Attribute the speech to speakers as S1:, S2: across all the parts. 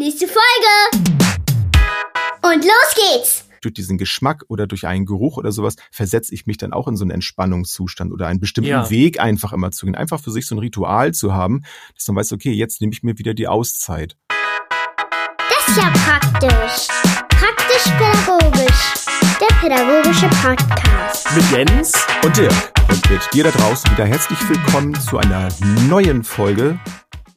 S1: Nächste Folge! Und los geht's!
S2: durch diesen Geschmack oder durch einen Geruch oder sowas versetze ich mich dann auch in so einen Entspannungszustand oder einen bestimmten
S3: Ja.
S2: Weg einfach immer zu gehen. Einfach für sich so ein Ritual zu haben, dass man weiß, okay, jetzt nehme ich mir wieder die Auszeit.
S1: Das ist ja praktisch. Praktisch-pädagogisch. Der pädagogische Podcast.
S3: Mit Jens.
S2: Und Dirk. Und mit dir da draußen wieder herzlich willkommen zu einer neuen Folge,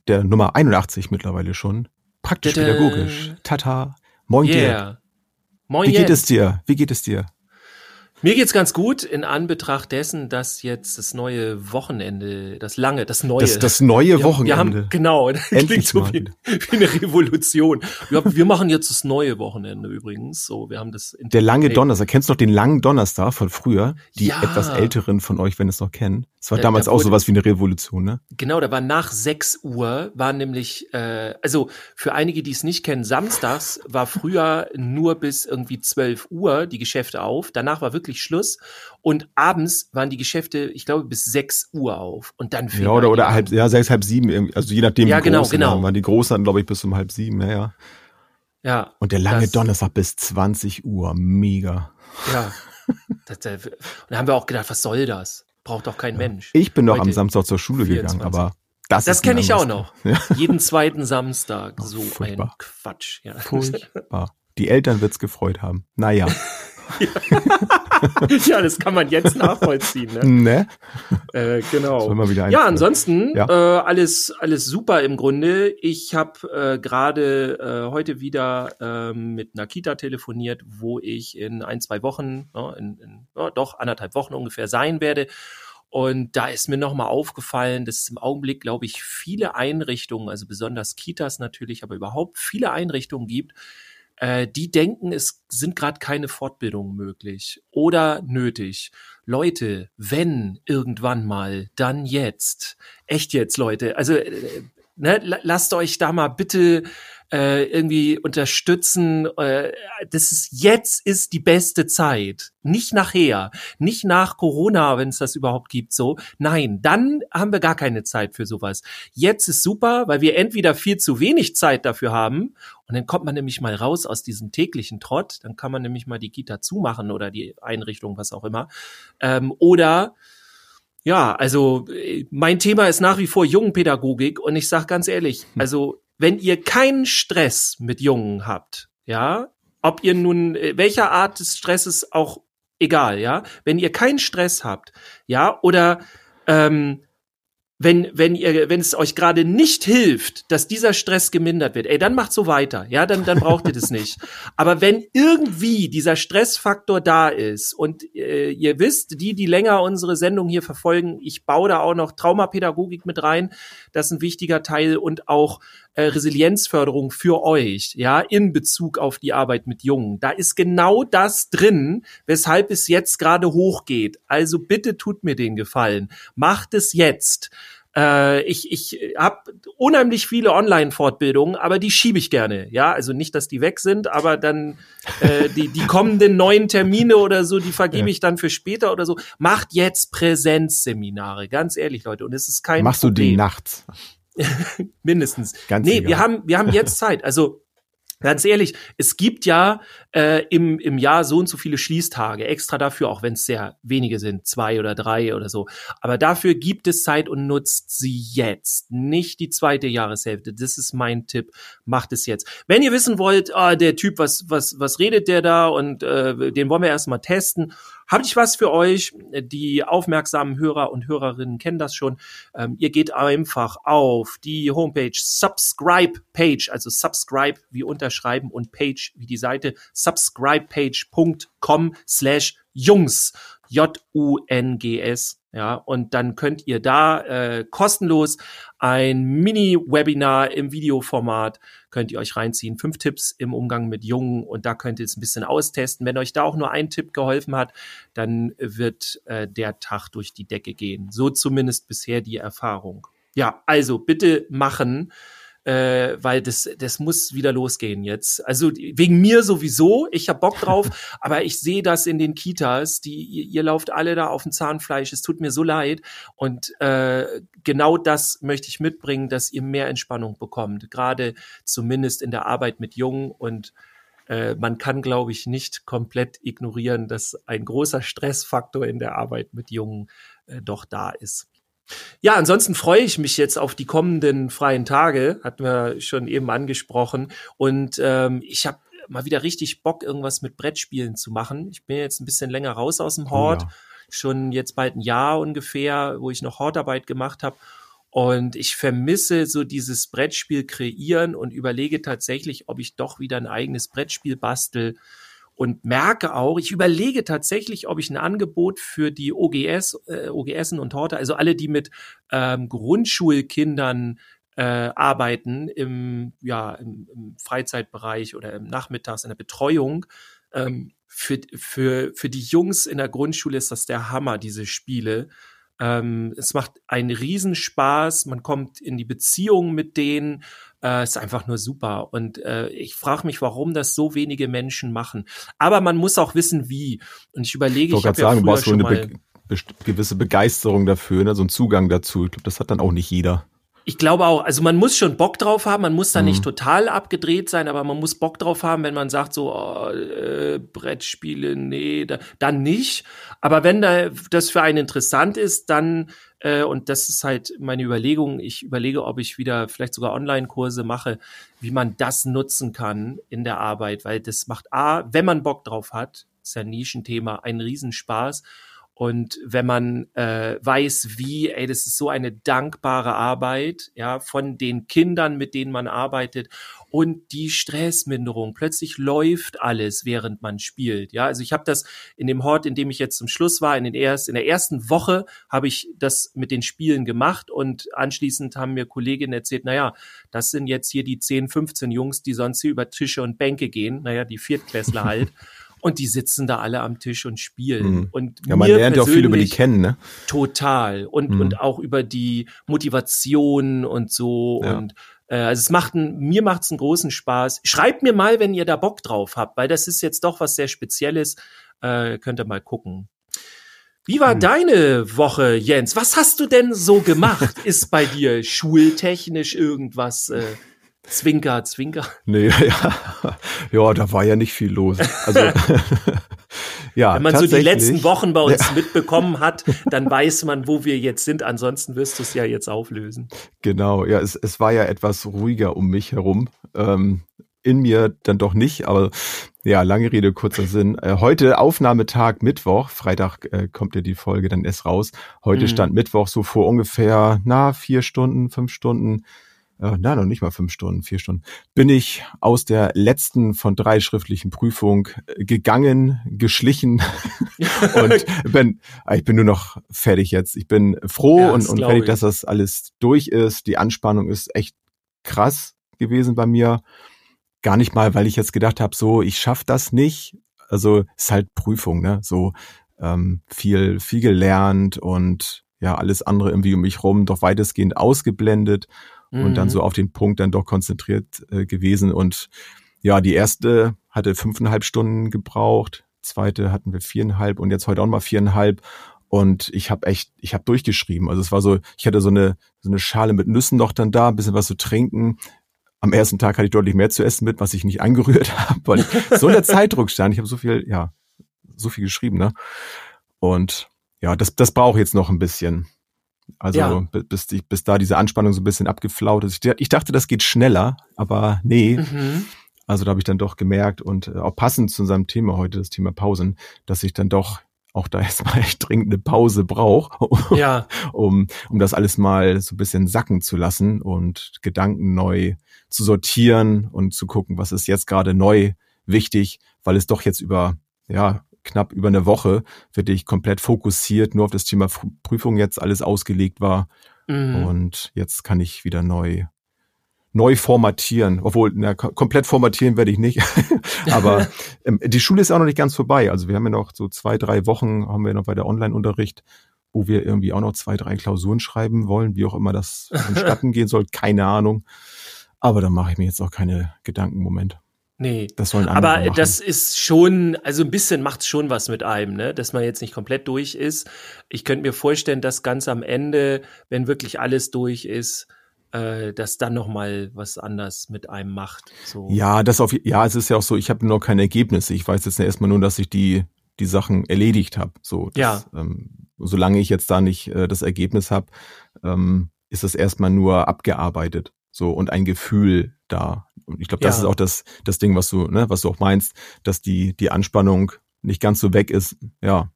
S2: der Nummer 81 mittlerweile schon. Praktisch
S3: Tada.
S2: pädagogisch. Tata. Moin.
S3: Yeah. Moin
S2: Wie geht
S3: Jens.
S2: es dir? Wie geht es dir?
S3: Mir geht's ganz gut in Anbetracht dessen, dass jetzt das neue Wochenende, das lange, das neue.
S2: Das, das neue
S3: wir,
S2: Wochenende.
S3: Wir haben, genau, das
S2: Endlich
S3: klingt so wie, wie eine Revolution. Wir, wir machen jetzt das neue Wochenende übrigens. So, wir haben das.
S2: Der lange
S3: Hey,
S2: Donnerstag. Kennst du noch den langen Donnerstag von früher? Die
S3: Ja.
S2: etwas älteren von euch, wenn es noch kennen. Es war
S3: Da-
S2: damals
S3: da
S2: auch
S3: wurde-
S2: sowas wie eine Revolution, ne?
S3: Genau, da war nach 6 Uhr, war nämlich, äh, also für einige, die es nicht kennen, samstags war früher nur bis irgendwie 12 Uhr die Geschäfte auf. Danach war wirklich Schluss. Und abends waren die Geschäfte, ich glaube, bis 6 Uhr auf. Und dann
S2: Ja, oder, oder halb, ja, sechs, halb sieben irgendwie. Also je nachdem,
S3: Ja,
S2: wie
S3: genau,
S2: groß sie
S3: genau.
S2: waren. Waren Die Großen hatten, glaube ich, bis um halb sieben, ja, ja.
S3: Ja.
S2: Und der lange
S3: das-
S2: Donnerstag bis 20 Uhr. Mega.
S3: Ja. Das, äh, und da haben wir auch gedacht, was soll das? Braucht doch kein Mensch.
S2: Ich bin noch am Samstag zur Schule
S3: 24.
S2: gegangen, aber das,
S3: Das
S2: ist ein
S3: kenne ich auch noch.
S2: Ja.
S3: Jeden zweiten Samstag.
S2: Oh,
S3: So ein
S2: furchtbar.
S3: Quatsch. Ja.
S2: Furchtbar. Die Eltern wird's gefreut haben. Naja.
S3: ja, das kann man jetzt nachvollziehen. Ne?
S2: ne?
S3: Äh, genau. Ja, ansonsten
S2: Ja.
S3: Äh, alles alles super im Grunde. Ich habe äh, gerade äh, heute wieder ähm, mit einer Kita telefoniert, wo ich in ein zwei Wochen, ja, in, in ja, doch anderthalb Wochen ungefähr sein werde. Und da ist mir nochmal aufgefallen, dass es im Augenblick, glaube ich, viele Einrichtungen, also besonders Kitas natürlich, aber überhaupt viele Einrichtungen gibt, äh, die denken, es sind gerade keine Fortbildungen möglich oder nötig. Leute, wenn irgendwann mal, dann jetzt. Echt jetzt, Leute. Also äh, ne, la- lasst euch da mal bitte äh, irgendwie unterstützen. Äh, das ist jetzt ist die beste Zeit, nicht nachher, nicht nach Corona, wenn es das überhaupt gibt. So, nein, dann haben wir gar keine Zeit für sowas. Jetzt ist super, weil wir entweder viel zu wenig Zeit dafür haben und dann kommt man nämlich mal raus aus diesem täglichen Trott. Dann kann man nämlich mal die Kita zumachen oder die Einrichtung, was auch immer. Ähm, oder ja, also äh, mein Thema ist nach wie vor Jungenpädagogik und ich sage ganz ehrlich, also wenn ihr keinen Stress mit Jungen habt, ja, ob ihr nun äh, welcher Art des Stresses auch egal, ja, wenn ihr keinen Stress habt, ja, oder ähm, wenn, wenn ihr, wenn es euch gerade nicht hilft, dass dieser Stress gemindert wird, ey, dann macht so weiter, ja, dann, dann braucht ihr das nicht. Aber wenn irgendwie dieser Stressfaktor da ist und äh, ihr wisst, die, die länger unsere Sendung hier verfolgen, ich baue da auch noch Traumapädagogik mit rein, das ist ein wichtiger Teil und auch äh, Resilienzförderung für euch, ja, in Bezug auf die Arbeit mit Jungen. Da ist genau das drin, weshalb es jetzt gerade hochgeht. Also bitte tut mir den Gefallen. Macht es jetzt. Äh, ich ich habe unheimlich viele Online-Fortbildungen, aber die schiebe ich gerne. Ja, also nicht, dass die weg sind, aber dann äh, die, die kommenden neuen Termine oder so, die vergebe ich dann für später oder so. Macht jetzt Präsenzseminare, ganz ehrlich, Leute. Und es ist kein
S2: Machst du
S3: Problem
S2: die nachts?
S3: mindestens.
S2: Ganz
S3: nee,
S2: egal.
S3: wir haben, wir haben jetzt Zeit. Also ganz ehrlich, es gibt ja äh, im, im Jahr so und so viele Schließtage, extra dafür, auch wenn es sehr wenige sind, zwei oder drei oder so. Aber dafür gibt es Zeit und nutzt sie jetzt, nicht die zweite Jahreshälfte. Das ist mein Tipp. Macht es jetzt. Wenn ihr wissen wollt, ah, der Typ, was, was, was redet der da und äh, den wollen wir erstmal testen, habe ich was für euch. Die aufmerksamen Hörer und Hörerinnen kennen das schon. Ähm, ihr geht einfach auf die Homepage Subscribe Page, also Subscribe wie unterschreiben und Page wie die Seite subscribepage.com slash Jungs J-U-N-G-S. Ja, und dann könnt ihr da äh, kostenlos ein Mini-Webinar im Videoformat könnt ihr euch reinziehen. Fünf Tipps im Umgang mit Jungen und da könnt ihr es ein bisschen austesten. Wenn euch da auch nur ein Tipp geholfen hat, dann wird äh, der Tag durch die Decke gehen. So zumindest bisher die Erfahrung. Ja, also bitte machen. Äh, weil das, das muss wieder losgehen jetzt. Also wegen mir sowieso, ich hab Bock drauf, aber ich sehe das in den Kitas, die ihr, ihr lauft alle da auf dem Zahnfleisch, es tut mir so leid und äh, genau das möchte ich mitbringen, dass ihr mehr Entspannung bekommt, gerade zumindest in der Arbeit mit Jungen und äh, man kann, glaube ich, nicht komplett ignorieren, dass ein großer Stressfaktor in der Arbeit mit Jungen äh, doch da ist. Ja, ansonsten freue ich mich jetzt auf die kommenden freien Tage, hatten wir schon eben angesprochen. Und ähm, ich habe mal wieder richtig Bock, irgendwas mit Brettspielen zu machen. Ich bin jetzt ein bisschen länger raus aus dem Hort, oh ja. schon jetzt bald ein Jahr ungefähr, wo ich noch Hortarbeit gemacht habe. Und ich vermisse so dieses Brettspiel kreieren und überlege tatsächlich, ob ich doch wieder ein eigenes Brettspiel bastel und merke auch, ich überlege tatsächlich, ob ich ein Angebot für die OGS, äh, OGSen und Horte, also alle, die mit ähm, Grundschulkindern äh, arbeiten im, ja, im, im Freizeitbereich oder im Nachmittags in der Betreuung, ähm, für, für, für die Jungs in der Grundschule ist das der Hammer, diese Spiele. Ähm, es macht einen Riesenspaß, man kommt in die Beziehung mit denen, äh, ist einfach nur super. Und äh, ich frage mich, warum das so wenige Menschen machen. Aber man muss auch wissen, wie. Und ich überlege,
S2: ich, ich habe ja sagen, früher schon mal gewisse Begeisterung dafür, ne? so ein Zugang dazu. Ich glaube, das hat dann auch nicht jeder.
S3: Ich glaube auch, also man muss schon Bock drauf haben, man muss da mhm. nicht total abgedreht sein, aber man muss Bock drauf haben, wenn man sagt so, oh, äh, Brettspiele, nee, da, dann nicht. Aber wenn da das für einen interessant ist, dann, äh, und das ist halt meine Überlegung, ich überlege, ob ich wieder vielleicht sogar Online-Kurse mache, wie man das nutzen kann in der Arbeit, weil das macht A, wenn man Bock drauf hat, ist ja ein Nischenthema, einen Riesenspaß. Und wenn man äh, weiß, wie, ey, das ist so eine dankbare Arbeit, ja, von den Kindern, mit denen man arbeitet und die Stressminderung. Plötzlich läuft alles, während man spielt. Ja, also ich habe das in dem Hort, in dem ich jetzt zum Schluss war, in den erst, in der ersten Woche habe ich das mit den Spielen gemacht und anschließend haben mir Kolleginnen erzählt, naja, das sind jetzt hier die 10, 15 Jungs, die sonst hier über Tische und Bänke gehen, naja, die Viertklässler halt. Und die sitzen da alle am Tisch und spielen. Mhm. Und
S2: ja, man lernt ja auch viel über die kennen, ne?
S3: Total. Und, mhm. und auch über die Motivation und so. Ja. Und äh, also es macht ein, mir macht es einen großen Spaß. Schreibt mir mal, wenn ihr da Bock drauf habt, weil das ist jetzt doch was sehr Spezielles. Äh, könnt ihr mal gucken. Wie war hm. deine Woche, Jens? Was hast du denn so gemacht? Ist bei dir schultechnisch irgendwas äh, Zwinker, Zwinker.
S2: Nee, ja, ja, da war ja nicht viel los. Also,
S3: ja, Wenn man so die letzten Wochen bei uns ja. mitbekommen hat, dann weiß man, wo wir jetzt sind. Ansonsten wirst du es ja jetzt auflösen.
S2: Genau, ja, es, es war ja etwas ruhiger um mich herum. Ähm, in mir dann doch nicht, aber ja, lange Rede, kurzer Sinn. Äh, heute Aufnahmetag Mittwoch, Freitag äh, kommt ja die Folge dann erst raus. Heute mhm. stand Mittwoch so vor ungefähr, na, vier Stunden, fünf Stunden äh, na, noch nicht mal fünf Stunden, vier Stunden, bin ich aus der letzten von drei schriftlichen Prüfung äh, gegangen, geschlichen und bin, ah, ich bin nur noch fertig jetzt. Ich bin froh ja, und, und fertig, dass das alles durch ist. Die Anspannung ist echt krass gewesen bei mir. Gar nicht mal, weil ich jetzt gedacht habe, so, ich schaff das nicht. Also ist halt Prüfung, ne? So ähm, viel, viel gelernt und ja, alles andere irgendwie um mich rum doch weitestgehend ausgeblendet und dann mhm. so auf den Punkt dann doch konzentriert äh, gewesen. Und ja, die erste hatte fünfeinhalb Stunden gebraucht, zweite hatten wir viereinhalb und jetzt heute auch mal viereinhalb. Und ich habe echt, ich habe durchgeschrieben. Also es war so, ich hatte so eine, so eine Schale mit Nüssen noch dann da, ein bisschen was zu trinken. Am ersten Tag hatte ich deutlich mehr zu essen mit, was ich nicht angerührt habe, weil so der Zeitdruck stand. Ich habe so viel, ja, so viel geschrieben, ne? Und ja, das, das brauche jetzt noch ein bisschen. Also ja. bis, die, bis da diese Anspannung so ein bisschen abgeflaut ist. Ich dachte, das geht schneller, aber nee. Mhm. Also da habe ich dann doch gemerkt und äh, auch passend zu unserem Thema heute, das Thema Pausen, dass ich dann doch auch da erstmal echt dringend eine Pause brauche, ja. um, um das alles mal so ein bisschen sacken zu lassen und Gedanken neu zu sortieren und zu gucken, was ist jetzt gerade neu wichtig, weil es doch jetzt über ja knapp über eine Woche wirklich komplett fokussiert nur auf das Thema Prüfung jetzt alles ausgelegt war. Mhm. Und jetzt kann ich wieder neu neu formatieren, obwohl na, komplett formatieren werde ich nicht. Aber ähm, die Schule ist auch noch nicht ganz vorbei. Also wir haben ja noch so zwei, drei Wochen haben wir noch bei der Online-Unterricht, wo wir irgendwie auch noch zwei, drei Klausuren schreiben wollen, wie auch immer das vonstatten gehen soll, keine Ahnung. Aber da mache ich mir jetzt auch keine Gedanken im Moment.
S3: Nee.
S2: Das sollen andere
S3: Aber
S2: machen.
S3: das ist schon, also ein bisschen macht's schon was mit einem, ne? Dass man jetzt nicht komplett durch ist. Ich könnte mir vorstellen, dass ganz am Ende, wenn wirklich alles durch ist, äh, dass dann noch mal was anders mit einem macht. So.
S2: Ja, das auf, ja, es ist ja auch so, ich habe noch keine Ergebnisse. Ich weiß jetzt erstmal nur, dass ich die, die Sachen erledigt habe. So, das,
S3: Ja.
S2: ähm, solange ich jetzt da nicht äh, das Ergebnis habe, ähm, ist das erstmal nur abgearbeitet. So, und ein Gefühl da. Und ich glaube, das
S3: Ja.
S2: ist auch das, das Ding, was du, ne, was du auch meinst, dass die, die Anspannung nicht ganz so weg ist. Ja.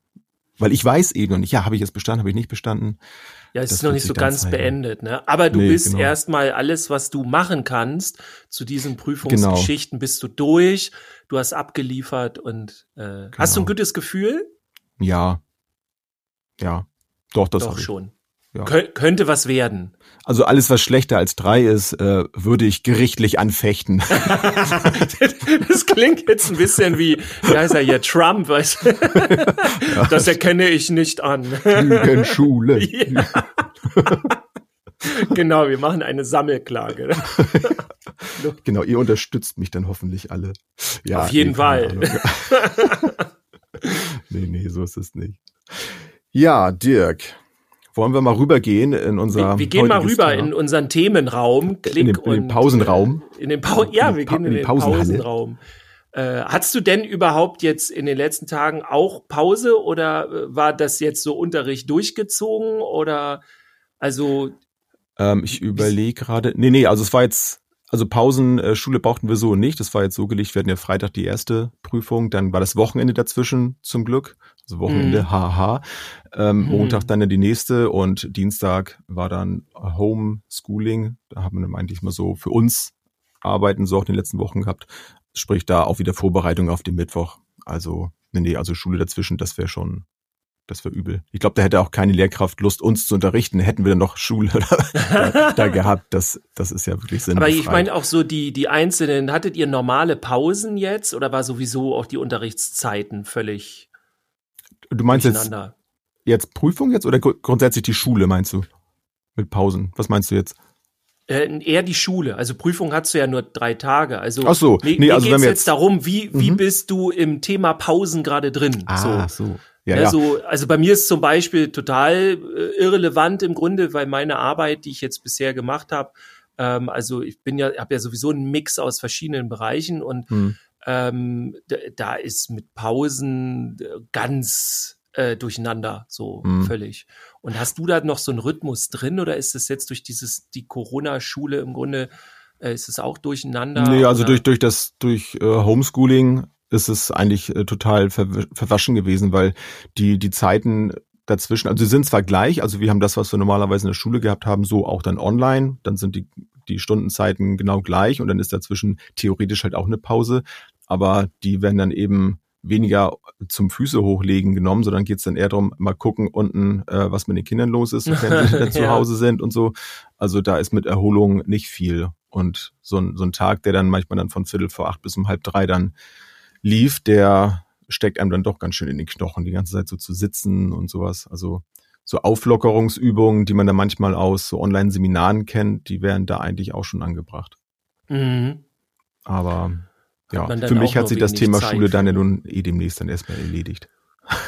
S2: Weil ich weiß eben noch nicht, ja, habe ich jetzt bestanden, habe ich nicht bestanden.
S3: Ja, es
S2: Das
S3: ist noch nicht so ganz
S2: zeigen.
S3: beendet, ne? Aber du
S2: Nee,
S3: bist
S2: genau.
S3: erstmal alles, was du machen kannst zu diesen Prüfungsgeschichten, bist du durch, du hast abgeliefert und äh, hast du ein
S2: Genau.
S3: gutes Gefühl?
S2: Ja. Ja. Doch, das
S3: Doch
S2: ich.
S3: schon.
S2: Ja.
S3: Kö könnte was werden.
S2: Also alles, was schlechter als drei ist, äh, würde ich gerichtlich anfechten.
S3: das klingt jetzt ein bisschen wie, wie heißt er hier, Trump, weißt du? Das erkenne ich nicht an.
S2: Lügenschule.
S3: Ja. genau, wir machen eine Sammelklage.
S2: Genau, ihr unterstützt mich dann hoffentlich alle. Ja,
S3: Auf jeden
S2: nee,
S3: Fall.
S2: Nee, nee, so ist es nicht. Ja, Dirk, wollen wir mal rübergehen in unser
S3: Wir, wir gehen mal rüber
S2: Thema?
S3: in unseren Themenraum. Klick
S2: In den- in den Pausenraum.
S3: äh, In den Pau ja,
S2: In
S3: wir
S2: Pa-
S3: gehen in den. Pausenraum. Äh, hattest du denn überhaupt jetzt in den letzten Tagen auch Pause oder äh, war das jetzt so Unterricht durchgezogen oder also
S2: Ähm, ich überlege gerade. Nee, nee, also es war jetzt, also Pausen, äh, Schule brauchten wir so nicht. Das war jetzt so gelegt. Wir hatten ja Freitag die erste Prüfung, dann war das Wochenende dazwischen zum Glück. Also Wochenende,
S3: Mhm.
S2: haha. Ähm,
S3: Mhm.
S2: Montag dann die nächste und Dienstag war dann Homeschooling. Da haben wir dann eigentlich mal so für uns arbeiten so auch in den letzten Wochen gehabt. Sprich da auch wieder Vorbereitung auf den Mittwoch. Also, nee, nee, also Schule dazwischen, das wäre schon, das wäre übel. Ich glaube, da hätte auch keine Lehrkraft Lust, uns zu unterrichten. Hätten wir dann noch Schule da, da gehabt. Das, das ist ja wirklich Sinn.
S3: Aber ich meine auch so die, die einzelnen, hattet ihr normale Pausen jetzt oder war sowieso auch die Unterrichtszeiten völlig
S2: du meinst jetzt, jetzt Prüfung jetzt oder gru- grundsätzlich die Schule, meinst du? Mit Pausen. Was meinst du jetzt?
S3: Äh, eher die Schule. Also Prüfung hast du ja nur drei Tage. Also
S2: Ach so, nee,
S3: mir
S2: also wenn wir
S3: jetzt
S2: jetzt-
S3: darum, wie, wie
S2: Mhm.
S3: bist du im Thema Pausen gerade drin?
S2: Ah,
S3: so.
S2: so. Ja,
S3: Ja,
S2: ja.
S3: So, also bei mir ist zum Beispiel total äh, irrelevant im Grunde, weil meine Arbeit, die ich jetzt bisher gemacht habe, ähm, also ich bin ja, habe ja sowieso einen Mix aus verschiedenen Bereichen und
S2: Hm.
S3: Ähm, da, ist mit Pausen äh, ganz äh, durcheinander, so
S2: Mhm.
S3: völlig. Und hast du da noch so einen Rhythmus drin oder ist es jetzt durch dieses die Corona-Schule im Grunde äh, ist es auch durcheinander?
S2: Nee, also
S3: oder?
S2: durch, durch das, durch äh, Homeschooling ist es eigentlich äh, total ver verwaschen gewesen, weil die, die Zeiten dazwischen, also sie sind zwar gleich, also wir haben das, was wir normalerweise in der Schule gehabt haben, so auch dann online, dann sind die, die Stundenzeiten genau gleich und dann ist dazwischen theoretisch halt auch eine Pause, aber die werden dann eben weniger zum Füße hochlegen genommen, sondern geht's dann eher darum, mal gucken unten, äh, was mit den Kindern los ist, wenn sie dann zu
S3: Ja.
S2: Hause sind und so. Also da ist mit Erholung nicht viel. Und so ein, so ein Tag, der dann manchmal dann von Viertel vor acht bis um halb drei dann lief, der steckt einem dann doch ganz schön in die Knochen, die ganze Zeit so zu sitzen und sowas. Also so Auflockerungsübungen, die man dann manchmal aus so Online-Seminaren kennt, die wären da eigentlich auch schon angebracht.
S3: Mhm.
S2: Aber ja, für mich hat sich das Thema
S3: Zeit
S2: Schule dann ja nun eh demnächst dann erstmal erledigt.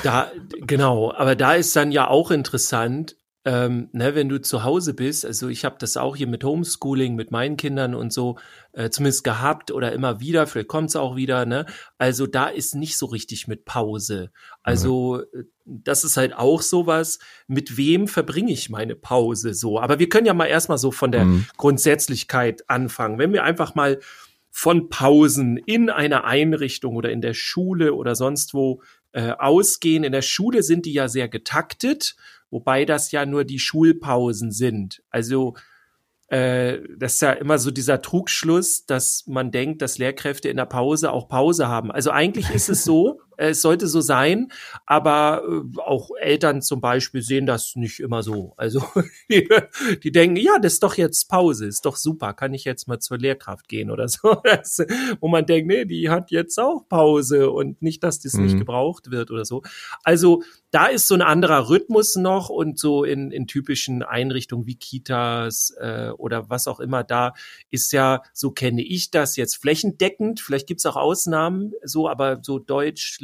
S3: Da, genau, aber da ist dann ja auch interessant, ähm, ne, wenn du zu Hause bist, also ich habe das auch hier mit Homeschooling, mit meinen Kindern und so, äh, zumindest gehabt oder immer wieder, vielleicht kommt's auch wieder, ne? Also da ist nicht so richtig mit Pause. Also äh, das ist halt auch sowas, mit wem verbringe ich meine Pause so. Aber wir können ja mal erstmal so von der
S2: Mhm.
S3: Grundsätzlichkeit anfangen. Wenn wir einfach mal von Pausen in einer Einrichtung oder in der Schule oder sonst wo äh, ausgehen. In der Schule sind die ja sehr getaktet, wobei das ja nur die Schulpausen sind. Also äh, das ist ja immer so dieser Trugschluss, dass man denkt, dass Lehrkräfte in der Pause auch Pause haben. Also eigentlich ist es so, es sollte so sein, aber äh, auch Eltern zum Beispiel sehen das nicht immer so. Also die, die denken, ja, das ist doch jetzt Pause, ist doch super, kann ich jetzt mal zur Lehrkraft gehen oder so. Das, wo man denkt, nee, die hat jetzt auch Pause und nicht, dass das mhm. nicht gebraucht wird oder so. Also da ist so ein anderer Rhythmus noch und so in, in typischen Einrichtungen wie Kitas äh, oder was auch immer, da ist ja, so kenne ich das jetzt flächendeckend, vielleicht gibt's auch Ausnahmen, so, aber so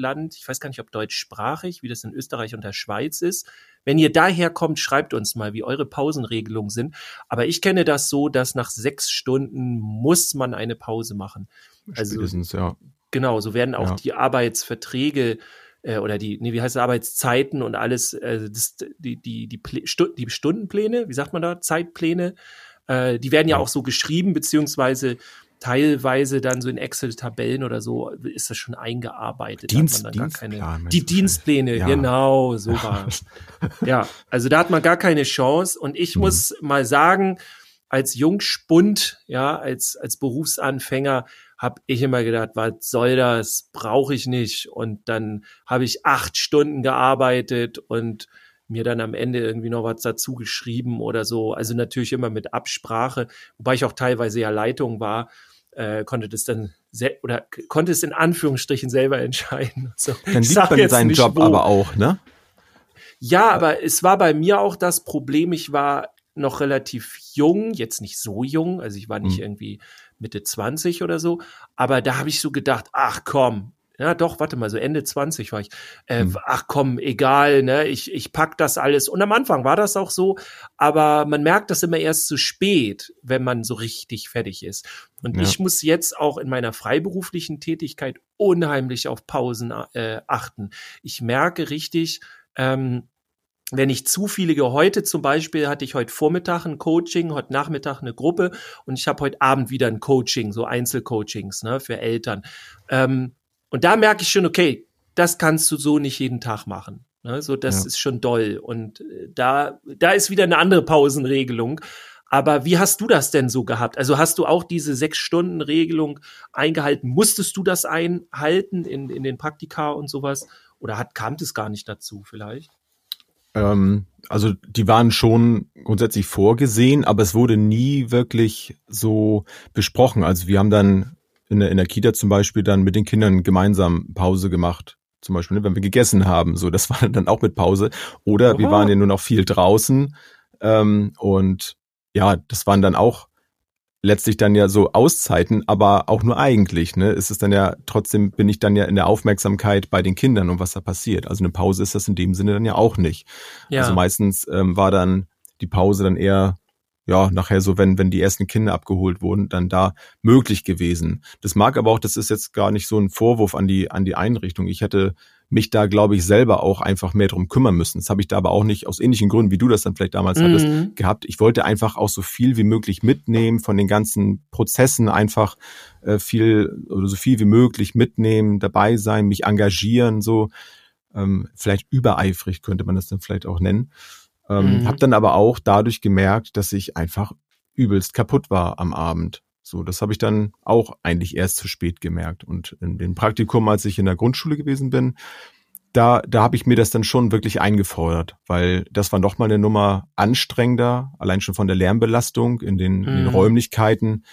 S3: Deutschland, ich weiß gar nicht, ob deutschsprachig, wie das in Österreich und der Schweiz ist. Wenn ihr daher kommt, schreibt uns mal, wie eure Pausenregelungen sind. Aber ich kenne das so, dass nach sechs Stunden muss man eine Pause machen.
S2: Also, Spätestens, ja.
S3: Genau, so werden auch ja. die Arbeitsverträge äh, oder die, nee, wie heißt es, Arbeitszeiten und alles, äh, das, die, die, die, die Stundenpläne, wie sagt man da, Zeitpläne, äh, die werden ja, ja auch so geschrieben, beziehungsweise teilweise dann so in Excel-Tabellen oder so ist das schon eingearbeitet.
S2: Dienst,
S3: keine, die Dienstpläne, ja. genau, so war. ja, also da hat man gar keine Chance. Und ich hm. muss mal sagen, als Jungspund, ja, als, als Berufsanfänger, habe ich immer gedacht, was soll das? Brauche ich nicht. Und dann habe ich acht Stunden gearbeitet und mir dann am Ende irgendwie noch was dazu geschrieben oder so. Also natürlich immer mit Absprache, wobei ich auch teilweise ja Leitung war, äh, konnte das dann oder konnte es in Anführungsstrichen selber entscheiden.
S2: So. Dann liebt man seinen Job wo. aber auch, ne?
S3: Ja, aber es war bei mir auch das Problem, ich war noch relativ jung, jetzt nicht so jung, also ich war nicht mhm. irgendwie Mitte 20 oder so. Aber da habe ich so gedacht, ach komm, ja, doch, warte mal, so Ende 20 war ich. Äh, hm. Ach komm, egal, ne? Ich, ich pack das alles. Und am Anfang war das auch so, aber man merkt das immer erst zu spät, wenn man so richtig fertig ist. Und ja. ich muss jetzt auch in meiner freiberuflichen Tätigkeit unheimlich auf Pausen äh, achten. Ich merke richtig, ähm, wenn ich zu viele heute zum Beispiel hatte ich heute Vormittag ein Coaching, heute Nachmittag eine Gruppe und ich habe heute Abend wieder ein Coaching, so Einzelcoachings ne, für Eltern. Ähm, und da merke ich schon, okay, das kannst du so nicht jeden Tag machen. Ne, so, das ja. ist schon doll. Und äh, da, da ist wieder eine andere Pausenregelung. Aber wie hast du das denn so gehabt? Also hast du auch diese Sechs-Stunden-Regelung eingehalten? Musstest du das einhalten in, in den Praktika und sowas? Oder hat, kam es gar nicht dazu vielleicht?
S2: Ähm, also die waren schon grundsätzlich vorgesehen, aber es wurde nie wirklich so besprochen. Also wir haben dann in der, in der Kita zum Beispiel dann mit den Kindern gemeinsam Pause gemacht. Zum Beispiel, ne, wenn wir gegessen haben. So, das war dann auch mit Pause. Oder Oha. wir waren ja nur noch viel draußen. Ähm, und ja, das waren dann auch letztlich dann ja so Auszeiten, aber auch nur eigentlich. Ne? Ist es dann ja trotzdem bin ich dann ja in der Aufmerksamkeit bei den Kindern und was da passiert. Also eine Pause ist das in dem Sinne dann ja auch nicht. Ja. Also meistens ähm, war dann die Pause dann eher ja, nachher so, wenn, wenn die ersten Kinder abgeholt wurden, dann da möglich gewesen. Das mag aber auch, das ist jetzt gar nicht so ein Vorwurf an die, an die Einrichtung. Ich hätte mich da, glaube ich, selber auch einfach mehr drum kümmern müssen. Das habe ich da aber auch nicht aus ähnlichen Gründen, wie du das dann vielleicht damals mhm. hattest, gehabt. Ich wollte einfach auch so viel wie möglich mitnehmen von den ganzen Prozessen, einfach äh, viel oder so viel wie möglich mitnehmen, dabei sein, mich engagieren, so ähm, vielleicht übereifrig könnte man das dann vielleicht auch nennen. Ähm, mhm. Hab dann aber auch dadurch gemerkt, dass ich einfach übelst kaputt war am Abend. So, das habe ich dann auch eigentlich erst zu spät gemerkt. Und in dem Praktikum, als ich in der Grundschule gewesen bin, da, da habe ich mir das dann schon wirklich eingefordert, weil das war noch mal eine Nummer anstrengender, allein schon von der Lärmbelastung in den, mhm. in den mhm. Räumlichkeiten.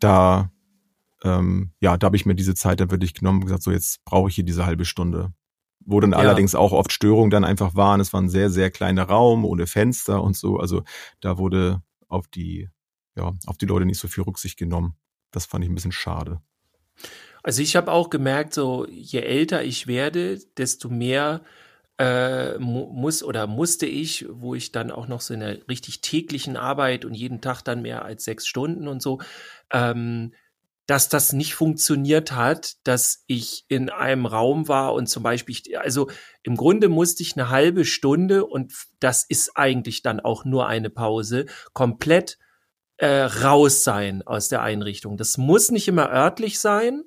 S2: Da, ähm, ja, da habe ich mir diese Zeit dann wirklich genommen und gesagt, so jetzt brauche ich hier diese halbe Stunde wo dann ja. allerdings auch oft Störungen dann einfach waren. Es war ein sehr, sehr kleiner Raum ohne Fenster und so. Also da wurde auf die, ja, auf die Leute nicht so viel Rücksicht genommen. Das fand ich ein bisschen schade.
S3: Also ich habe auch gemerkt, so je älter ich werde, desto mehr äh, muss oder musste ich, wo ich dann auch noch so in der richtig täglichen Arbeit und jeden Tag dann mehr als sechs Stunden und so, ähm, dass das nicht funktioniert hat, dass ich in einem Raum war und zum Beispiel, also im Grunde musste ich eine halbe Stunde und das ist eigentlich dann auch nur eine Pause, komplett äh, raus sein aus der Einrichtung. Das muss nicht immer örtlich sein,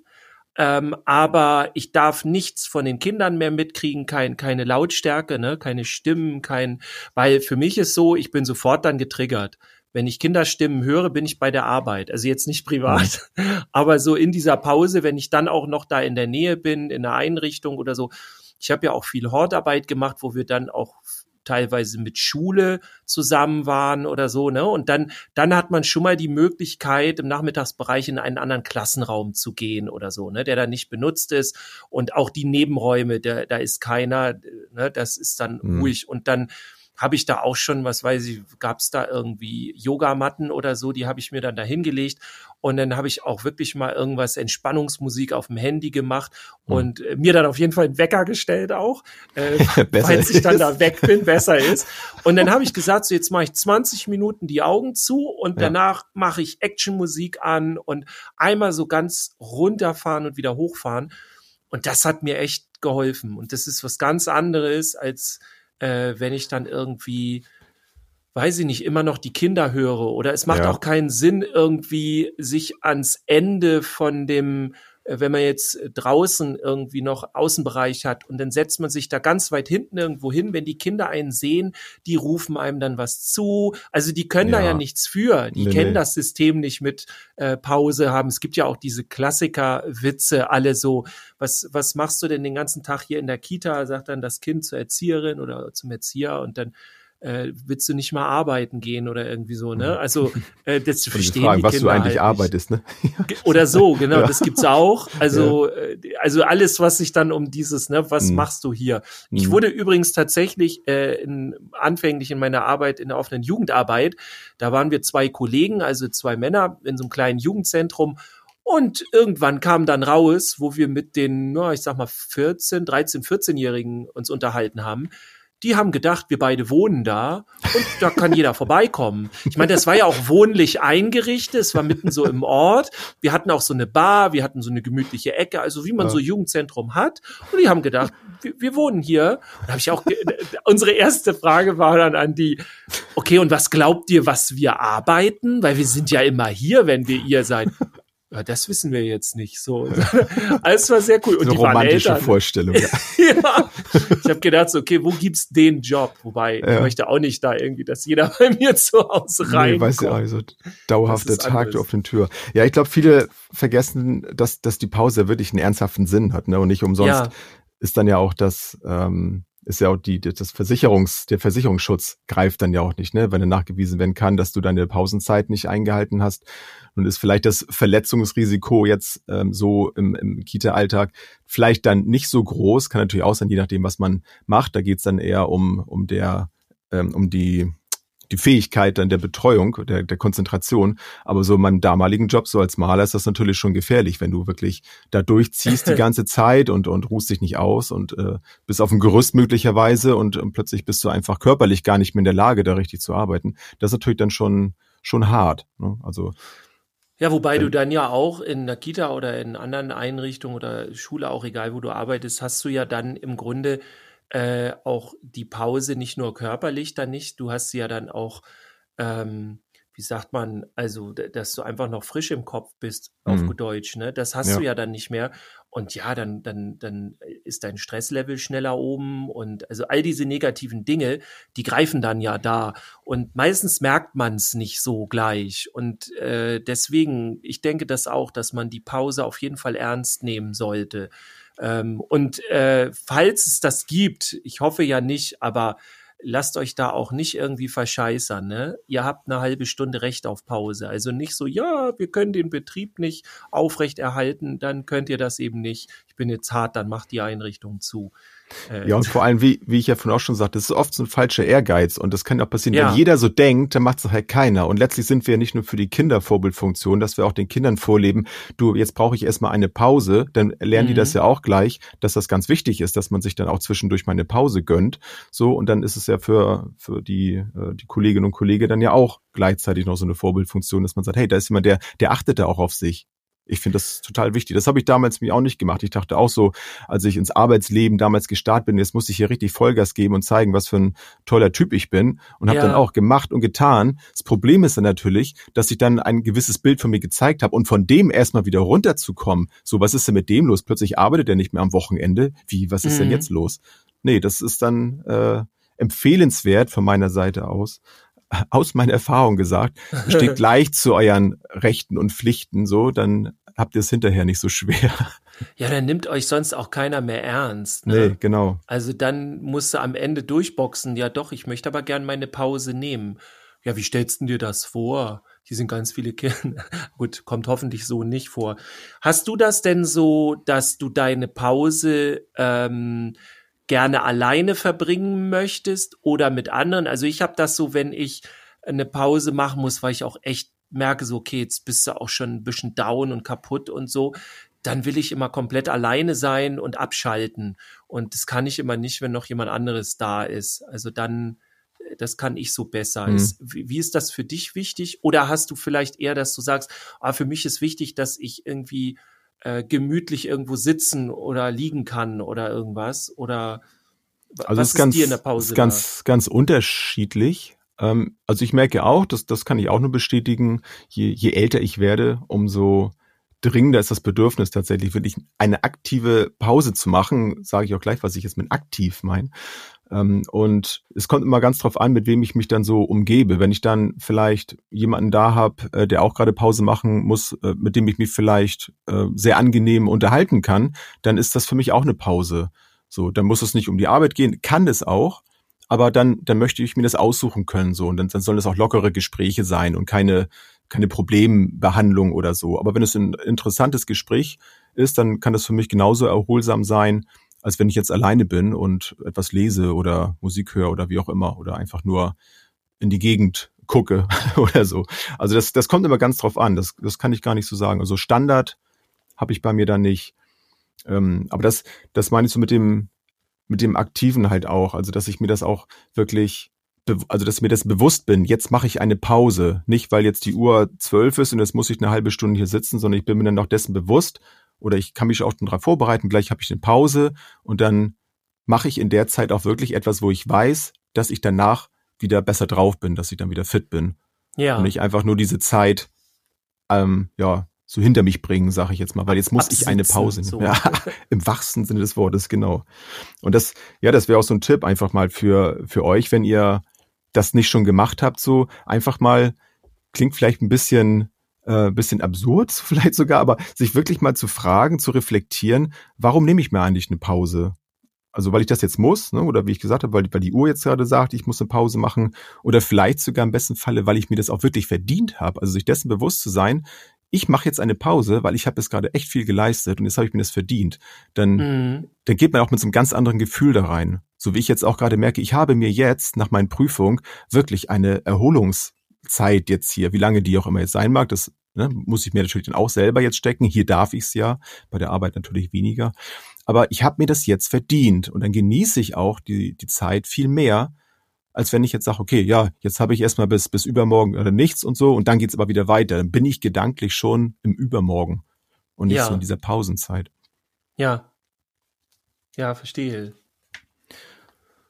S3: ähm, aber ich darf nichts von den Kindern mehr mitkriegen, kein, keine Lautstärke, ne, keine Stimmen, kein, weil für mich ist so, ich bin sofort dann getriggert wenn ich Kinderstimmen höre, bin ich bei der Arbeit. Also jetzt nicht privat, mhm. aber so in dieser Pause, wenn ich dann auch noch da in der Nähe bin, in einer Einrichtung oder so. Ich habe ja auch viel Hortarbeit gemacht, wo wir dann auch teilweise mit Schule zusammen waren oder so, ne? Und dann, dann hat man schon mal die Möglichkeit, im Nachmittagsbereich in einen anderen Klassenraum zu gehen oder so, ne? Der dann nicht benutzt ist. Und auch die Nebenräume, da, da ist keiner, ne? Das ist dann mhm. ruhig. Und dann, habe ich da auch schon, was weiß ich, gab es da irgendwie Yogamatten oder so, die habe ich mir dann da hingelegt und dann habe ich auch wirklich mal irgendwas Entspannungsmusik auf dem Handy gemacht mhm. und äh, mir dann auf jeden Fall einen Wecker gestellt auch, äh, falls ich dann da weg bin, besser ist. Und dann habe ich gesagt, so jetzt mache ich 20 Minuten die Augen zu und ja. danach mache ich Actionmusik an und einmal so ganz runterfahren und wieder hochfahren. Und das hat mir echt geholfen. Und das ist was ganz anderes als äh, wenn ich dann irgendwie, weiß ich nicht, immer noch die Kinder höre. Oder es macht ja. auch keinen Sinn, irgendwie sich ans Ende von dem wenn man jetzt draußen irgendwie noch Außenbereich hat und dann setzt man sich da ganz weit hinten irgendwo hin, wenn die Kinder einen sehen, die rufen einem dann was zu. Also die können ja. da ja nichts für. Die nee, kennen nee. das System nicht mit äh, Pause haben. Es gibt ja auch diese Klassiker-Witze, alle so, was, was machst du denn den ganzen Tag hier in der Kita? Sagt dann das Kind zur Erzieherin oder zum Erzieher und dann äh, willst du nicht mal arbeiten gehen oder irgendwie so, ne? Also äh, das zu verstehen
S2: fragen, die was Kinder du eigentlich halt arbeitest, ne?
S3: oder so, genau, ja. das gibt's auch. Also ja. Äh, also alles, was sich dann um dieses, ne, was mhm. machst du hier? Ich mhm. wurde übrigens tatsächlich äh, in, anfänglich in meiner Arbeit in der offenen Jugendarbeit, da waren wir zwei Kollegen, also zwei Männer in so einem kleinen Jugendzentrum und irgendwann kam dann raus, wo wir mit den, ja, ich sag mal 14, 13, 14-Jährigen uns unterhalten haben die haben gedacht, wir beide wohnen da und da kann jeder vorbeikommen. Ich meine, das war ja auch wohnlich eingerichtet, es war mitten so im Ort. Wir hatten auch so eine Bar, wir hatten so eine gemütliche Ecke, also wie man ja. so Jugendzentrum hat. Und die haben gedacht, wir, wir wohnen hier. Und habe ich auch unsere erste Frage war dann an die, okay, und was glaubt ihr, was wir arbeiten? Weil wir sind ja immer hier, wenn wir ihr seid. Ja, das wissen wir jetzt nicht so. Alles war sehr cool. Und
S2: so
S3: die
S2: romantische
S3: waren
S2: Vorstellung.
S3: ja. Ich habe gedacht, so, okay, wo gibt's den Job? Wobei, ja. ich möchte auch nicht da irgendwie, dass jeder bei mir zu Hause rein. Nee,
S2: weiß ja, also dauerhafter Tag auf den Tür. Ja, ich glaube, viele vergessen, dass, dass die Pause wirklich einen ernsthaften Sinn hat, ne? Und nicht umsonst ja. ist dann ja auch das, ähm, ist ja auch die, das Versicherungs, der Versicherungsschutz greift dann ja auch nicht, ne? Wenn er nachgewiesen werden kann, dass du deine Pausenzeit nicht eingehalten hast. Und ist vielleicht das Verletzungsrisiko jetzt ähm, so im, im Kita-Alltag vielleicht dann nicht so groß, kann natürlich auch sein, je nachdem, was man macht. Da geht's dann eher um, um der, ähm, um die die Fähigkeit dann der Betreuung, der, der Konzentration. Aber so in meinem damaligen Job, so als Maler, ist das natürlich schon gefährlich, wenn du wirklich da durchziehst die ganze Zeit und, und ruhst dich nicht aus und äh, bist auf dem Gerüst möglicherweise und, und plötzlich bist du einfach körperlich gar nicht mehr in der Lage, da richtig zu arbeiten. Das ist natürlich dann schon, schon hart. Ne? Also
S3: ja, wobei du dann ja auch in der Kita oder in anderen Einrichtungen oder Schule, auch egal wo du arbeitest, hast du ja dann im Grunde äh, auch die Pause nicht nur körperlich dann nicht, du hast sie ja dann auch, ähm, wie sagt man, also dass du einfach noch frisch im Kopf bist, auf mhm. Deutsch, ne? Das hast ja. du ja dann nicht mehr. Und ja, dann, dann, dann ist dein Stresslevel schneller oben und also all diese negativen Dinge, die greifen dann ja da. Und meistens merkt man es nicht so gleich. Und äh, deswegen, ich denke das auch, dass man die Pause auf jeden Fall ernst nehmen sollte. Ähm, und äh, falls es das gibt, ich hoffe ja nicht, aber lasst euch da auch nicht irgendwie verscheißern. Ne? Ihr habt eine halbe Stunde Recht auf Pause. Also nicht so, ja, wir können den Betrieb nicht aufrechterhalten, dann könnt ihr das eben nicht. Bin jetzt hart, dann macht die Einrichtung zu.
S2: Äh, ja, und vor allem, wie, wie ich ja von auch schon sagte, das ist oft so ein falscher Ehrgeiz und das kann auch passieren, ja. wenn jeder so denkt, dann macht es halt keiner. Und letztlich sind wir ja nicht nur für die Kinder Vorbildfunktion, dass wir auch den Kindern vorleben, du, jetzt brauche ich erstmal eine Pause, dann lernen mhm. die das mhm. ja auch gleich, dass das ganz wichtig ist, dass man sich dann auch zwischendurch mal eine Pause gönnt. So, und dann ist es ja für, für die, äh, die Kolleginnen und Kollegen dann ja auch gleichzeitig noch so eine Vorbildfunktion, dass man sagt, hey, da ist jemand, der, der achtet da auch auf sich. Ich finde das total wichtig. Das habe ich damals mir auch nicht gemacht. Ich dachte auch so, als ich ins Arbeitsleben damals gestartet bin, jetzt muss ich hier richtig Vollgas geben und zeigen, was für ein toller Typ ich bin. Und habe ja. dann auch gemacht und getan. Das Problem ist dann natürlich, dass ich dann ein gewisses Bild von mir gezeigt habe und von dem erstmal wieder runterzukommen. So, was ist denn mit dem los? Plötzlich arbeitet er nicht mehr am Wochenende. Wie, was ist mhm. denn jetzt los? Nee, das ist dann äh, empfehlenswert von meiner Seite aus, aus meiner Erfahrung gesagt, steht gleich zu euren Rechten und Pflichten so, dann habt ihr es hinterher nicht so schwer.
S3: Ja, dann nimmt euch sonst auch keiner mehr ernst. Ne?
S2: Nee, genau.
S3: Also dann musst du am Ende durchboxen. Ja, doch, ich möchte aber gern meine Pause nehmen. Ja, wie stellst du dir das vor? Hier sind ganz viele Kinder. Gut, kommt hoffentlich so nicht vor. Hast du das denn so, dass du deine Pause ähm, gerne alleine verbringen möchtest oder mit anderen? Also ich habe das so, wenn ich eine Pause machen muss, weil ich auch echt merke, so, okay, jetzt bist du auch schon ein bisschen down und kaputt und so, dann will ich immer komplett alleine sein und abschalten. Und das kann ich immer nicht, wenn noch jemand anderes da ist. Also dann, das kann ich so besser. Mhm. Ist, wie, wie, ist das für dich wichtig? Oder hast du vielleicht eher, dass du sagst, ah, für mich ist wichtig, dass ich irgendwie äh, gemütlich irgendwo sitzen oder liegen kann oder irgendwas? Oder
S2: also was ist, ganz, dir in der Pause? Ist ganz, da? ganz unterschiedlich. Ähm, also ich merke auch, das, das kann ich auch nur bestätigen, je, je älter ich werde, umso dringender ist das Bedürfnis tatsächlich, wirklich eine aktive Pause zu machen. Sage ich auch gleich, was ich jetzt mit aktiv meine. Ähm, und es kommt immer ganz drauf an, mit wem ich mich dann so umgebe. Wenn ich dann vielleicht jemanden da habe, äh, der auch gerade Pause machen muss, äh, mit dem ich mich vielleicht äh, sehr angenehm unterhalten kann, dann ist das für mich auch eine Pause. So, dann muss es nicht um die Arbeit gehen, kann es auch, aber dann, dann möchte ich mir das aussuchen können, so. Und dann, dann sollen es auch lockere Gespräche sein und keine, keine Problembehandlung oder so. Aber wenn es ein interessantes Gespräch ist, dann kann das für mich genauso erholsam sein, als wenn ich jetzt alleine bin und etwas lese oder Musik höre oder wie auch immer oder einfach nur in die Gegend gucke oder so. Also das, das kommt immer ganz drauf an. Das, das kann ich gar nicht so sagen. Also Standard habe ich bei mir da nicht. Ähm, aber das, das meine ich so mit dem, mit dem Aktiven halt auch. Also, dass ich mir das auch wirklich, also, dass mir das bewusst bin. Jetzt mache ich eine Pause. Nicht, weil jetzt die Uhr zwölf ist und jetzt muss ich eine halbe Stunde hier sitzen, sondern ich bin mir dann auch dessen bewusst. Oder ich kann mich auch schon darauf vorbereiten. Gleich habe ich eine Pause und dann mache ich in der Zeit auch wirklich etwas, wo ich weiß, dass ich danach wieder besser drauf bin, dass ich dann wieder fit bin. Ja. Und nicht einfach nur diese Zeit, ähm, ja, so hinter mich bringen, sage ich jetzt mal, weil jetzt muss Absitzen, ich eine Pause nehmen. So. Ja, Im wachsten Sinne des Wortes, genau. Und das, ja, das wäre auch so ein Tipp einfach mal für, für euch, wenn ihr das nicht schon gemacht habt, so einfach mal, klingt vielleicht ein bisschen, äh, bisschen absurd, vielleicht sogar, aber sich wirklich mal zu fragen, zu reflektieren, warum nehme ich mir eigentlich eine Pause? Also weil ich das jetzt muss, ne? oder wie ich gesagt habe, weil, weil die Uhr jetzt gerade sagt, ich muss eine Pause machen, oder vielleicht sogar im besten Falle, weil ich mir das auch wirklich verdient habe. Also sich dessen bewusst zu sein, ich mache jetzt eine Pause, weil ich habe jetzt gerade echt viel geleistet und jetzt habe ich mir das verdient, dann, mhm. dann geht man auch mit so einem ganz anderen Gefühl da rein. So wie ich jetzt auch gerade merke, ich habe mir jetzt nach meinen Prüfungen wirklich eine Erholungszeit jetzt hier, wie lange die auch immer jetzt sein mag, das ne, muss ich mir natürlich dann auch selber jetzt stecken. Hier darf ich es ja, bei der Arbeit natürlich weniger. Aber ich habe mir das jetzt verdient und dann genieße ich auch die, die Zeit viel mehr, als wenn ich jetzt sage, okay, ja, jetzt habe ich erstmal bis, bis übermorgen oder nichts und so und dann geht's aber wieder weiter. Dann bin ich gedanklich schon im Übermorgen und nicht ja. so in dieser Pausenzeit.
S3: Ja. Ja, verstehe.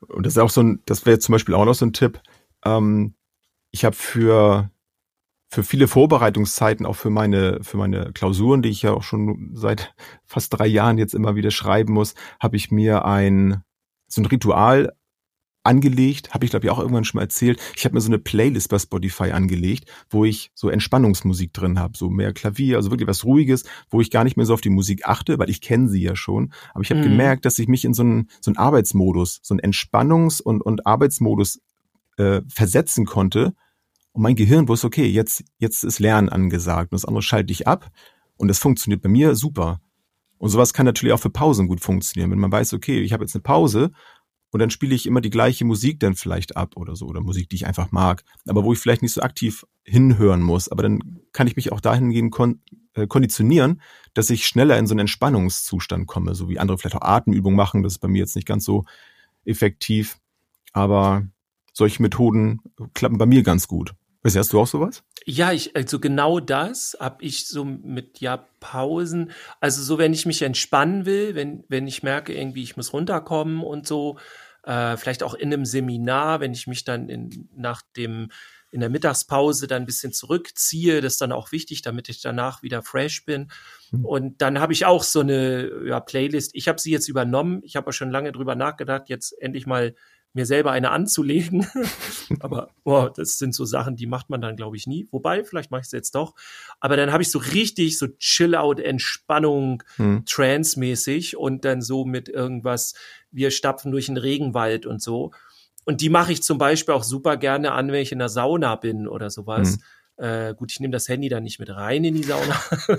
S2: Und das ist auch so ein, das wäre zum Beispiel auch noch so ein Tipp. Ähm, ich habe für für viele Vorbereitungszeiten, auch für meine, für meine Klausuren, die ich ja auch schon seit fast drei Jahren jetzt immer wieder schreiben muss, habe ich mir ein, so ein Ritual angelegt, habe ich glaube ich auch irgendwann schon mal erzählt. Ich habe mir so eine Playlist bei Spotify angelegt, wo ich so Entspannungsmusik drin habe, so mehr Klavier, also wirklich was Ruhiges, wo ich gar nicht mehr so auf die Musik achte, weil ich kenne sie ja schon. Aber ich habe mhm. gemerkt, dass ich mich in so einen, so einen Arbeitsmodus, so einen Entspannungs- und, und Arbeitsmodus äh, versetzen konnte. Und mein Gehirn wusste, okay, jetzt, jetzt ist Lernen angesagt und das andere schalte ich ab. Und das funktioniert bei mir super. Und sowas kann natürlich auch für Pausen gut funktionieren. Wenn man weiß, okay, ich habe jetzt eine Pause und dann spiele ich immer die gleiche Musik dann vielleicht ab oder so oder Musik, die ich einfach mag, aber wo ich vielleicht nicht so aktiv hinhören muss. Aber dann kann ich mich auch dahingehend kon äh, konditionieren, dass ich schneller in so einen Entspannungszustand komme, so wie andere vielleicht auch Atemübungen machen. Das ist bei mir jetzt nicht ganz so effektiv, aber solche Methoden klappen bei mir ganz gut. Weißt du, hast du auch sowas?
S3: Ja, ich, also genau das habe ich so mit ja Pausen. Also so, wenn ich mich entspannen will, wenn, wenn ich merke, irgendwie, ich muss runterkommen und so, äh, vielleicht auch in einem Seminar, wenn ich mich dann in, nach dem in der Mittagspause dann ein bisschen zurückziehe, das ist dann auch wichtig, damit ich danach wieder fresh bin. Mhm. Und dann habe ich auch so eine ja, Playlist. Ich habe sie jetzt übernommen. Ich habe auch schon lange drüber nachgedacht, jetzt endlich mal mir selber eine anzulegen. Aber boah, das sind so Sachen, die macht man dann, glaube ich, nie. Wobei, vielleicht mache ich es jetzt doch. Aber dann habe ich so richtig so Chill-out, Entspannung, hm. Trance-mäßig und dann so mit irgendwas, wir stapfen durch den Regenwald und so. Und die mache ich zum Beispiel auch super gerne an, wenn ich in der Sauna bin oder sowas. Hm. Äh, gut, ich nehme das Handy dann nicht mit rein in die Sauna.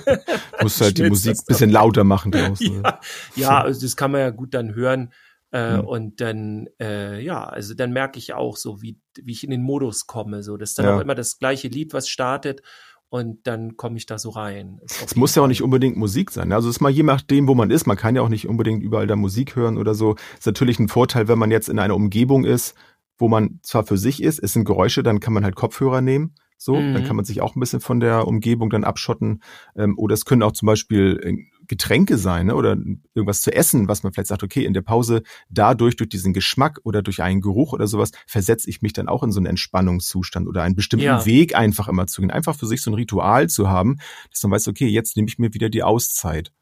S2: Musst halt die Musik ein bisschen lauter machen draußen.
S3: ja, ja also das kann man ja gut dann hören. Äh, mhm. Und dann, äh, ja, also dann merke ich auch so, wie, wie ich in den Modus komme. So, das ist dann ja. auch immer das gleiche Lied, was startet. Und dann komme ich da so rein.
S2: Es muss ja auch nicht unbedingt Musik sein. Ne? Also es ist mal je nachdem, wo man ist. Man kann ja auch nicht unbedingt überall da Musik hören oder so. Ist natürlich ein Vorteil, wenn man jetzt in einer Umgebung ist, wo man zwar für sich ist, es sind Geräusche, dann kann man halt Kopfhörer nehmen. So, mhm. dann kann man sich auch ein bisschen von der Umgebung dann abschotten. Ähm, oder es können auch zum Beispiel äh, Getränke sein ne? oder irgendwas zu essen, was man vielleicht sagt, okay, in der Pause dadurch, durch diesen Geschmack oder durch einen Geruch oder sowas, versetze ich mich dann auch in so einen Entspannungszustand oder einen bestimmten ja. Weg einfach immer zu gehen. Einfach für sich so ein Ritual zu haben, dass man weiß, okay, jetzt nehme ich mir wieder die Auszeit.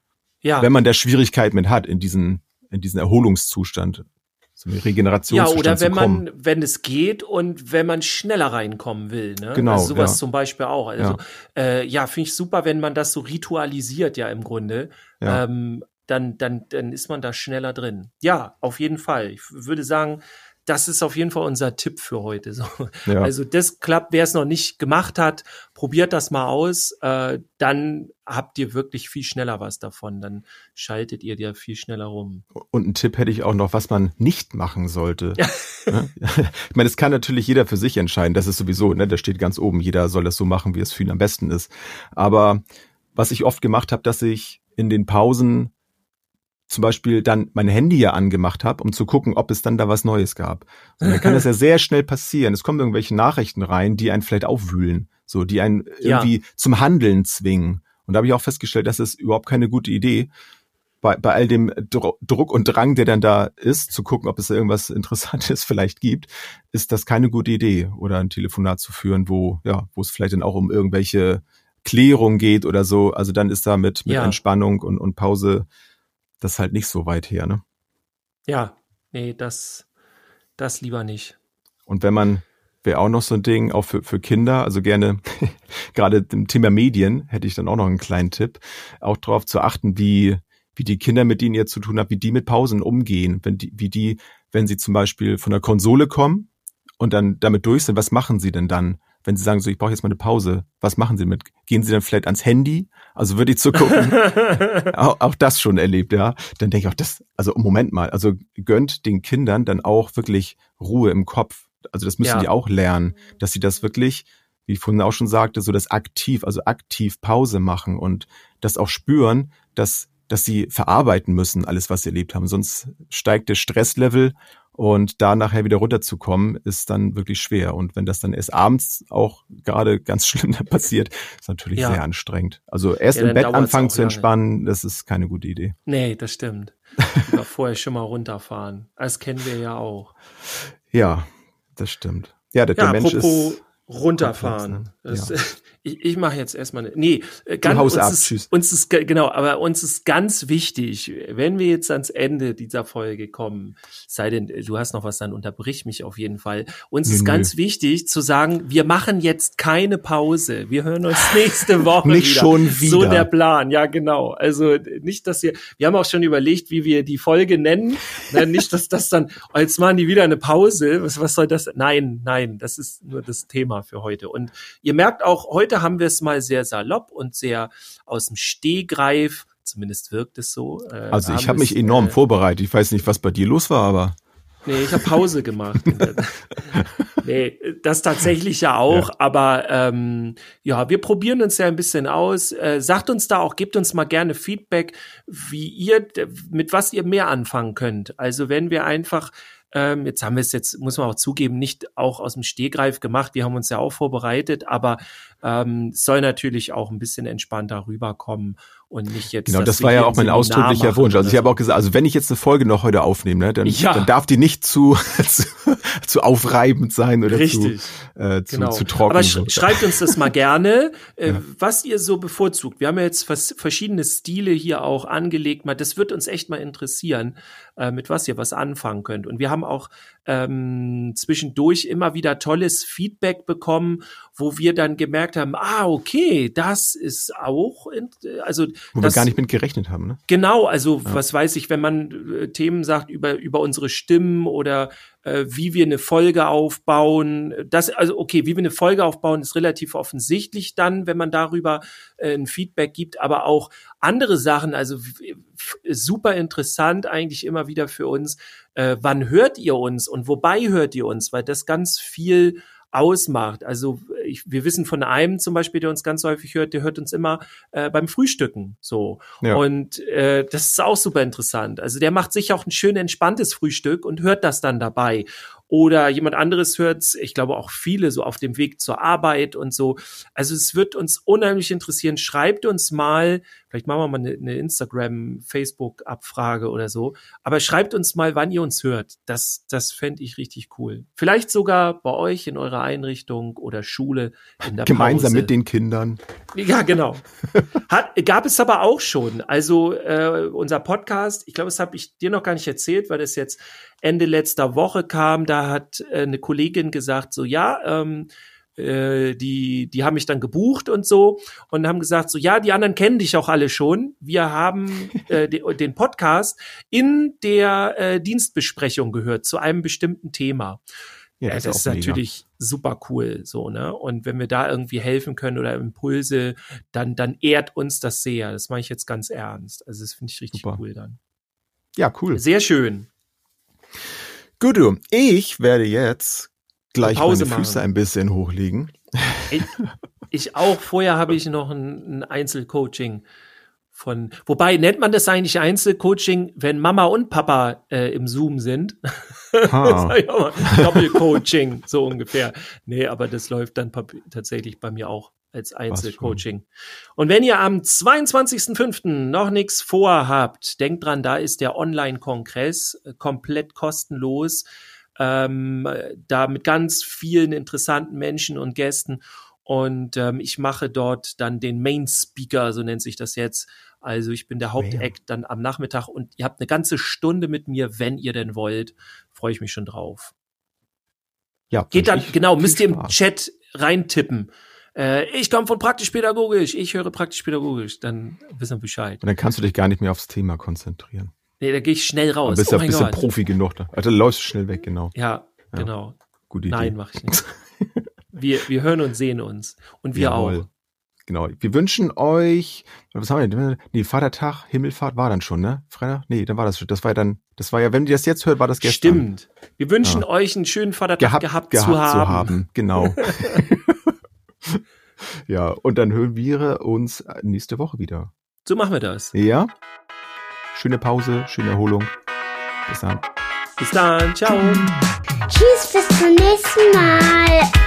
S2: Ja. Wenn man da Schwierigkeit mit hat in diesen, in diesen Erholungszustand so eine Regeneration
S3: Ja, oder wenn man, wenn es geht und wenn man schneller reinkommen will. Ne? Genau. Also sowas ja. zum Beispiel auch. Also ja, äh, ja finde ich super, wenn man das so ritualisiert, ja im Grunde. Ja. Ähm, dann, dann, dann ist man da schneller drin. Ja, auf jeden Fall. Ich würde sagen, das ist auf jeden Fall unser Tipp für heute. So. Ja. Also das klappt, wer es noch nicht gemacht hat, probiert das mal aus. Äh, dann habt ihr wirklich viel schneller was davon. Dann schaltet ihr dir viel schneller rum.
S2: Und einen Tipp hätte ich auch noch, was man nicht machen sollte. Ne? ich meine, es kann natürlich jeder für sich entscheiden. Das ist sowieso, ne, da steht ganz oben, jeder soll das so machen, wie es für ihn am besten ist. Aber was ich oft gemacht habe, dass ich in den Pausen zum Beispiel dann mein Handy ja angemacht habe, um zu gucken, ob es dann da was Neues gab. Und dann kann das ja sehr schnell passieren. Es kommen irgendwelche Nachrichten rein, die einen vielleicht aufwühlen, so, die einen ja. irgendwie zum Handeln zwingen. Und da habe ich auch festgestellt, das ist überhaupt keine gute Idee. Bei, bei all dem Druck und Drang, der dann da ist, zu gucken, ob es irgendwas Interessantes vielleicht gibt, ist das keine gute Idee. Oder ein Telefonat zu führen, wo, ja, wo es vielleicht dann auch um irgendwelche Klärung geht oder so. Also dann ist da mit, mit ja. Entspannung und, und Pause das ist halt nicht so weit her, ne?
S3: Ja, nee, das, das lieber nicht.
S2: Und wenn man, wäre auch noch so ein Ding, auch für, für Kinder, also gerne, gerade im Thema Medien, hätte ich dann auch noch einen kleinen Tipp, auch darauf zu achten, wie, wie die Kinder, mit denen ihr zu tun habt, wie die mit Pausen umgehen, wenn die, wie die, wenn sie zum Beispiel von der Konsole kommen und dann damit durch sind, was machen sie denn dann? Wenn Sie sagen, so ich brauche jetzt mal eine Pause, was machen Sie mit? Gehen Sie dann vielleicht ans Handy? Also würde ich zu gucken, auch, auch, das schon erlebt, ja. Dann denke ich auch, das, also Moment mal, also gönnt den Kindern dann auch wirklich Ruhe im Kopf. Also das müssen ja. die auch lernen, dass sie das wirklich, wie ich vorhin auch schon sagte, so das aktiv, also aktiv Pause machen und das auch spüren, dass dass sie verarbeiten müssen, alles, was sie erlebt haben. Sonst steigt der Stresslevel und da nachher wieder runterzukommen, ist dann wirklich schwer. Und wenn das dann erst abends auch gerade ganz schlimm passiert, ist natürlich ja. sehr anstrengend. Also erst ja, im Bett anfangen zu entspannen, lange. das ist keine gute Idee.
S3: Nee, das stimmt. Lieber vorher schon mal runterfahren. Das kennen wir ja auch.
S2: Ja, das stimmt. Ja, der, ja, der Mensch ist
S3: runterfahren. Das, ja. Ich, ich mache jetzt erstmal ne, nee,
S2: äh, ganz, Haus uns, ab,
S3: ist,
S2: tschüss.
S3: uns ist genau, aber uns ist ganz wichtig, wenn wir jetzt ans Ende dieser Folge kommen, sei denn du hast noch was, dann unterbrich mich auf jeden Fall. Uns nö, ist ganz nö. wichtig zu sagen, wir machen jetzt keine Pause. Wir hören uns nächste Woche
S2: nicht wieder. schon wieder.
S3: So der Plan, ja genau. Also nicht, dass wir, wir haben auch schon überlegt, wie wir die Folge nennen. Na, nicht, dass das dann, als machen die wieder eine Pause. Was, was soll das? Nein, nein, das ist nur das Thema für heute. Und ihr merkt auch heute heute haben wir es mal sehr salopp und sehr aus dem Stehgreif, zumindest wirkt es so.
S2: Äh, also ich habe mich enorm äh, vorbereitet. Ich weiß nicht, was bei dir los war, aber.
S3: Nee, ich habe Pause gemacht. nee, das tatsächlich ja auch, ja. aber ähm, ja, wir probieren uns ja ein bisschen aus. Äh, sagt uns da auch, gebt uns mal gerne Feedback, wie ihr, mit was ihr mehr anfangen könnt. Also wenn wir einfach ähm, jetzt haben wir es jetzt, muss man auch zugeben, nicht auch aus dem Stehgreif gemacht. Wir haben uns ja auch vorbereitet, aber ähm, soll natürlich auch ein bisschen entspannter rüberkommen und nicht jetzt.
S2: Genau, das war ja auch mein
S3: ein Seminar
S2: ausdrücklicher
S3: machen
S2: Wunsch. Also ich habe
S3: so.
S2: auch gesagt, also wenn ich jetzt eine Folge noch heute aufnehme, ne, dann,
S3: Ja.
S2: dann darf die nicht zu, zu, zu aufreibend sein oder
S3: Richtig.
S2: zu, äh, zu,
S3: Genau.
S2: zu trocken.
S3: Aber sch
S2: so.
S3: schreibt uns das mal gerne, äh,
S2: Ja.
S3: was ihr so bevorzugt. Wir haben ja jetzt vers verschiedene Stile hier auch angelegt. Mal, das wird uns echt mal interessieren, äh, mit was ihr was anfangen könnt. Und wir haben auch ähm, zwischendurch immer wieder tolles Feedback bekommen, wo wir dann gemerkt haben, ah, okay, das ist auch, in, also
S2: Wo
S3: das,
S2: wir gar nicht mit gerechnet haben. Ne?
S3: Genau, also was weiß ich, wenn man äh, Themen sagt über über unsere Stimmen oder äh, wie wir eine Folge aufbauen, das also okay, wie wir eine Folge aufbauen, ist relativ offensichtlich dann, wenn man darüber äh, ein Feedback gibt, aber auch andere Sachen, also super interessant eigentlich immer wieder für uns. Äh, wann hört ihr uns und wobei hört ihr uns, weil das ganz viel ausmacht. Also ich, wir wissen von einem zum Beispiel, der uns ganz häufig hört, der hört uns immer äh, beim Frühstücken so.
S2: Ja.
S3: Und äh, das ist auch super interessant. Also der macht sich auch ein schön entspanntes Frühstück und hört das dann dabei. Oder jemand anderes hört's, ich glaube auch viele so auf dem Weg zur Arbeit und so. Also es wird uns unheimlich interessieren. Schreibt uns mal, vielleicht machen wir mal eine, eine Instagram, Facebook-Abfrage oder so. Aber schreibt uns mal, wann ihr uns hört. Das, das fände ich richtig cool. Vielleicht sogar bei euch in eurer Einrichtung oder Schule in der
S2: Gemeinsam
S3: Pause.
S2: mit den Kindern.
S3: Ja, genau. Hat, gab es aber auch schon. Also äh, unser Podcast, ich glaube, das habe ich dir noch gar nicht erzählt, weil das jetzt Ende letzter Woche kam. Da hat äh, eine Kollegin gesagt, so ja, ähm, äh, die, die haben mich dann gebucht und so und haben gesagt, so ja, die anderen kennen dich auch alle schon. Wir haben äh, de, den Podcast in der äh, Dienstbesprechung gehört zu einem bestimmten Thema. Ja, das, ist
S2: auch mega.
S3: natürlich super cool, so, ne? Und wenn wir da irgendwie helfen können oder Impulse, dann, dann ehrt uns das sehr. Das mache ich jetzt ganz ernst. Also, das finde ich richtig
S2: Super.
S3: cool dann.
S2: Ja, cool.
S3: Sehr schön.
S2: Gut, du. Ich werde jetzt gleich
S3: Pause
S2: meine Füße
S3: machen.
S2: ein bisschen hochlegen.
S3: Ich, ich auch, vorher habe ich noch ein, ein Einzelcoaching von, wobei nennt man das eigentlich Einzelcoaching, wenn Mama und Papa äh, im Zoom sind? Doppelcoaching, so ungefähr. Nee, aber das läuft dann tatsächlich bei mir auch als Einzelcoaching. Und wenn ihr am 22.05. noch nichts vorhabt, denkt dran, da ist der Online-Kongress äh, komplett kostenlos. Ähm, da mit ganz vielen interessanten Menschen und Gästen. Und ähm, ich mache dort dann den Main Speaker, so nennt sich das jetzt. Also ich bin der Hauptact dann am Nachmittag und ihr habt eine ganze Stunde mit mir, wenn ihr denn wollt. Freue ich mich schon drauf.
S2: Ja,
S3: Geht dann, genau, müsst ihr im. Chat reintippen. Äh, ich komme von praktisch-pädagogisch, ich höre praktisch-pädagogisch, dann wissen wir Bescheid.
S2: Und dann kannst du dich gar nicht mehr aufs Thema konzentrieren.
S3: Nee, da gehe ich schnell
S2: Du
S3: raus.
S2: bist
S3: oh
S2: ja ja
S3: Gott.
S2: Profi genug. Da. Also läufst du schnell weg, genau.
S3: Ja,
S2: Ja.
S3: genau.
S2: Gute Idee.
S3: Nein, mache ich nicht. Wir, wir hören und sehen uns. Und wir
S2: Jawohl.
S3: auch.
S2: Genau. Wir wünschen euch, was haben wir denn? Nee, Vatertag, Himmelfahrt war dann schon, ne? Freitag? Nee, dann war das schon. Das war ja dann, das war ja, wenn ihr das jetzt hört, war das gestern.
S3: Stimmt. Wir wünschen
S2: Ja.
S3: euch einen schönen Vatertag
S2: Gehabt,
S3: gehabt, zu haben.
S2: Genau. ja, und dann hören wir uns nächste Woche wieder.
S3: So machen wir das.
S2: Ja? Schöne Pause, schöne Erholung. Bis dann.
S3: Bis dann. Ciao.
S1: Tschüss, bis zum nächsten Mal.